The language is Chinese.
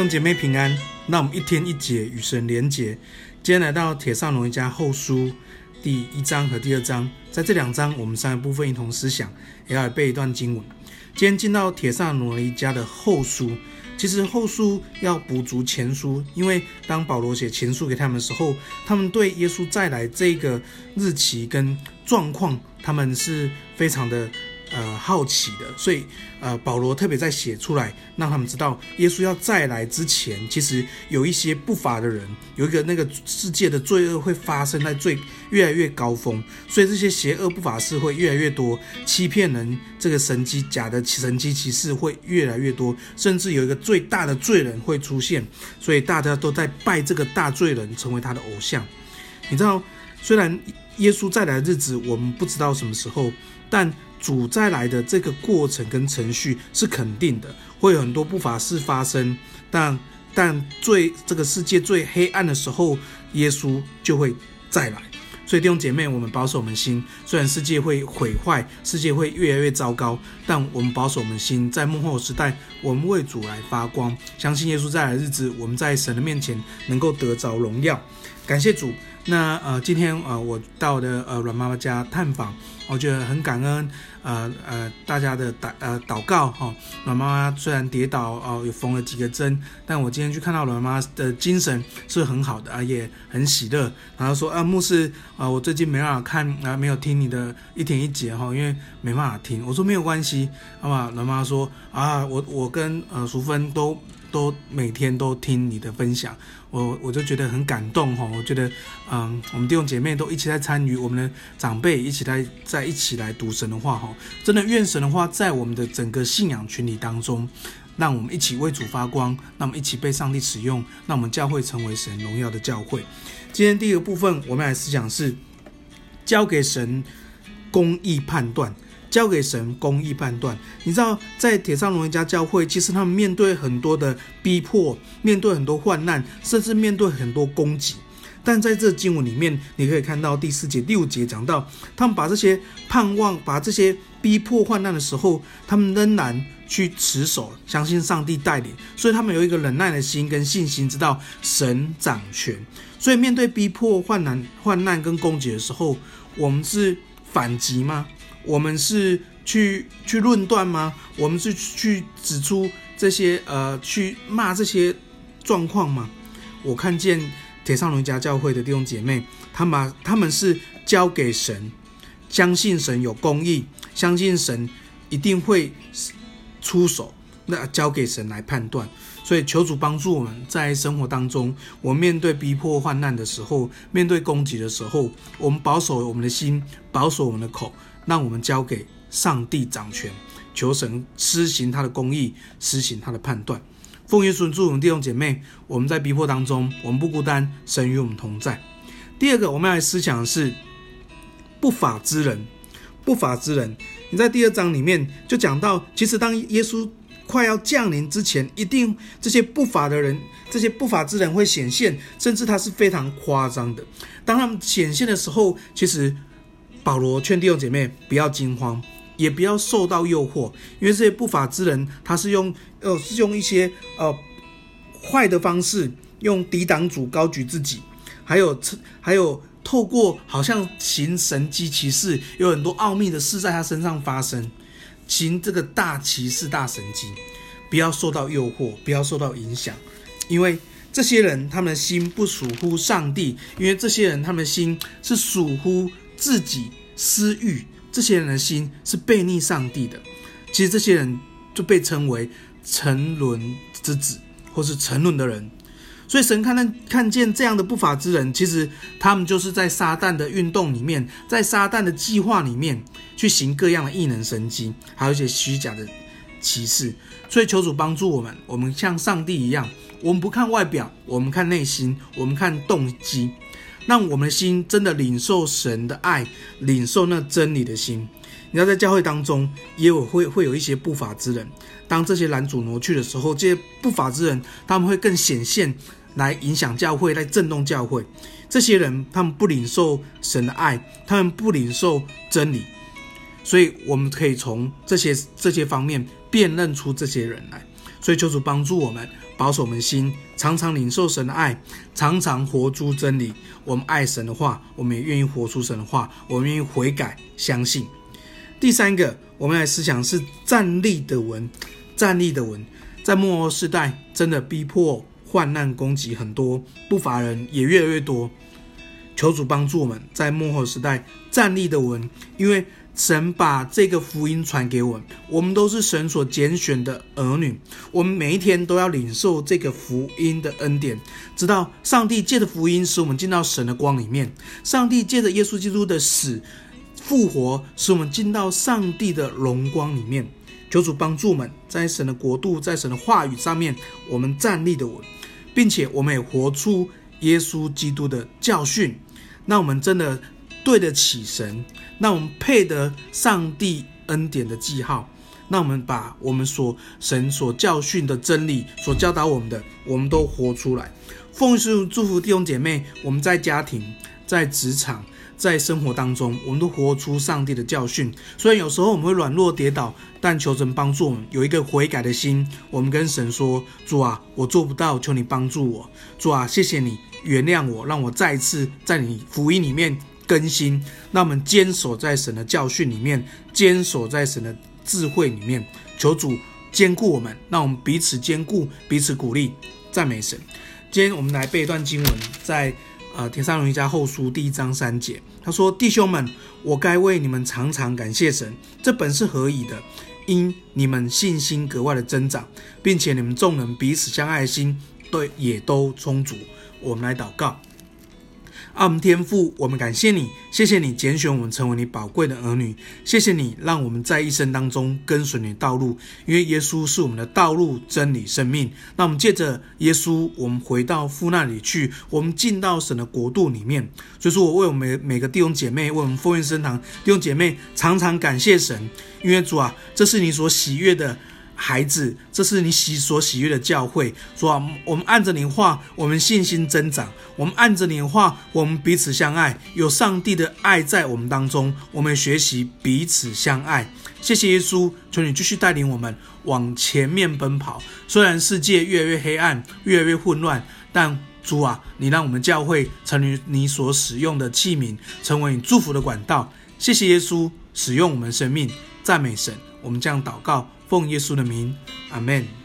弟兄姐妹平安，那我们一天一节与神连结。今天来到帖撒罗尼迦后书第一章和第二章，在这两章我们三个部分一同思想，也要背一段经文。今天进到帖撒罗尼迦的后书，其实后书要补足前书，因为当保罗写前书给他们的时候，他们对耶稣再来这个日期跟状况，他们是非常的。呃，好奇的，所以呃，保罗特别在写出来，让他们知道耶稣要再来之前，其实有一些不法的人，有一个那个世界的罪恶会发生在最越来越高峰，所以这些邪恶不法事会越来越多，欺骗人这个神机假的神机骑士会越来越多，甚至有一个最大的罪人会出现，所以大家都在拜这个大罪人，成为他的偶像。你知道，虽然耶稣再来的日子我们不知道什么时候，但主再来的这个过程跟程序是肯定的，会有很多不法事发生，但但最这个世界最黑暗的时候，耶稣就会再来。所以弟兄姐妹，我们保守我们心，虽然世界会毁坏，世界会越来越糟糕，但我们保守我们心，在幕后时代，我们为主来发光，相信耶稣再来的日子，我们在神的面前能够得着荣耀。感谢主。那呃，今天呃，我到的呃阮妈妈家探访，我觉得很感恩，呃呃，大家的祷呃祷告哈。阮妈妈虽然跌倒哦，也缝了几个针，但我今天去看到阮妈妈的精神是很好的啊，也很喜乐。然后说啊，牧师啊，我最近没办法看啊，没有听你的一天一节哈，因为没办法听。我说没有关系，好吧。阮妈妈说啊，我我跟呃淑芬都。都每天都听你的分享，我我就觉得很感动哈。我觉得，嗯，我们弟兄姐妹都一起在参与，我们的长辈一起来在一起来读神的话哈。真的愿神的话在我们的整个信仰群体当中，让我们一起为主发光，让我们一起被上帝使用，让我们教会成为神荣耀的教会。今天第一个部分，我们来思想是交给神公义判断。交给神公义判断。你知道，在帖撒罗尼迦教会，其实他们面对很多的逼迫，面对很多患难，甚至面对很多攻击。但在这经文里面，你可以看到第四节、第五节讲到，他们把这些盼望、把这些逼迫患难的时候，他们仍然去持守，相信上帝带领，所以他们有一个忍耐的心跟信心，知道神掌权。所以面对逼迫、患难、患难跟攻击的时候，我们是反击吗？我们是去去论断吗？我们是去指出这些呃，去骂这些状况吗？我看见帖撒罗尼迦教会的弟兄姐妹，他们他们是交给神，相信神有公义，相信神一定会出手，那交给神来判断。所以求主帮助我们在生活当中，我面对逼迫患难的时候，面对攻击的时候，我们保守我们的心，保守我们的口。让我们交给上帝掌权，求神施行他的公义，施行他的判断。奉耶稣祝我们弟兄姐妹，我们在逼迫当中，我们不孤单，神与我们同在。第二个，我们要来思想的是不法之人。不法之人，你在第二章里面就讲到，其实当耶稣快要降临之前，一定这些不法的人，这些不法之人会显现，甚至他是非常夸张的。当他们显现的时候，其实。保罗劝弟兄姐妹不要惊慌，也不要受到诱惑，因为这些不法之人，他是用呃是用一些呃坏的方式，用抵挡主、高举自己，还有还有透过好像行神迹奇事，有很多奥秘的事在他身上发生，行这个大奇事、大神迹，不要受到诱惑，不要受到影响，因为这些人他们的心不属乎上帝，因为这些人他们的心是属乎。自己私欲，这些人的心是悖逆上帝的。其实这些人就被称为沉沦之子，或是沉沦的人。所以神看看看见这样的不法之人，其实他们就是在撒旦的运动里面，在撒旦的计划里面去行各样的异能神迹，还有一些虚假的歧视。所以求主帮助我们，我们像上帝一样，我们不看外表，我们看内心，我们看动机。让我们的心真的领受神的爱，领受那真理的心。你要在教会当中，也有会会有一些不法之人。当这些拦阻挪去的时候，这些不法之人他们会更显现，来影响教会，来震动教会。这些人他们不领受神的爱，他们不领受真理，所以我们可以从这些这些方面辨认出这些人来。所以求主帮助我们，保守我们心，常常领受神的爱，常常活出真理。我们爱神的话，我们也愿意活出神的话，我们愿意悔改，相信。第三个，我们来思想是站立的文，站立的文。在末后世代，真的逼迫、患难、攻击很多，不法人也越来越多。求主帮助我们，在末后时代站立的稳，因为神把这个福音传给我们，我们都是神所拣选的儿女，我们每一天都要领受这个福音的恩典，知道上帝借着福音使我们进到神的光里面，上帝借着耶稣基督的死复活，使我们进到上帝的荣光里面。求主帮助我们，在神的国度，在神的话语上面，我们站立的稳，并且我们也活出耶稣基督的教训。那我们真的对得起神，那我们配得上帝恩典的记号。那我们把我们所神所教训的真理，所教导我们的，我们都活出来。奉主祝福弟兄姐妹，我们在家庭、在职场。在生活当中，我们都活出上帝的教训。虽然有时候我们会软弱跌倒，但求神帮助我们有一个悔改的心。我们跟神说：“主啊，我做不到，求你帮助我。主啊，谢谢你原谅我，让我再一次在你福音里面更新。让我们坚守在神的教训里面，坚守在神的智慧里面。求主坚固我们，让我们彼此坚固，彼此鼓励，赞美神。今天我们来背一段经文，在。呃，帖撒罗尼迦后书第一章三节，他说：“弟兄们，我该为你们常常感谢神，这本是何以的，因你们信心格外的增长，并且你们众人彼此相爱心，对，也都充足。”我们来祷告。阿们，天父，我们感谢你，谢谢你拣选我们成为你宝贵的儿女，谢谢你让我们在一生当中跟随你的道路，因为耶稣是我们的道路、真理、生命。那我们借着耶稣，我们回到父那里去，我们进到神的国度里面。所以说，我为我们每每个弟兄姐妹，为我们丰源圣堂弟兄姐妹，常常感谢神，因为主啊，这是你所喜悦的。孩子，这是你喜所喜悦的教会。说啊，我们按着你话，我们信心增长；我们按着你话，我们彼此相爱。有上帝的爱在我们当中，我们学习彼此相爱。谢谢耶稣，求你继续带领我们往前面奔跑。虽然世界越来越黑暗，越来越混乱，但主啊，你让我们教会成为你所使用的器皿，成为你祝福的管道。谢谢耶稣，使用我们生命，赞美神。我们这样祷告。奉耶稣的名，阿门。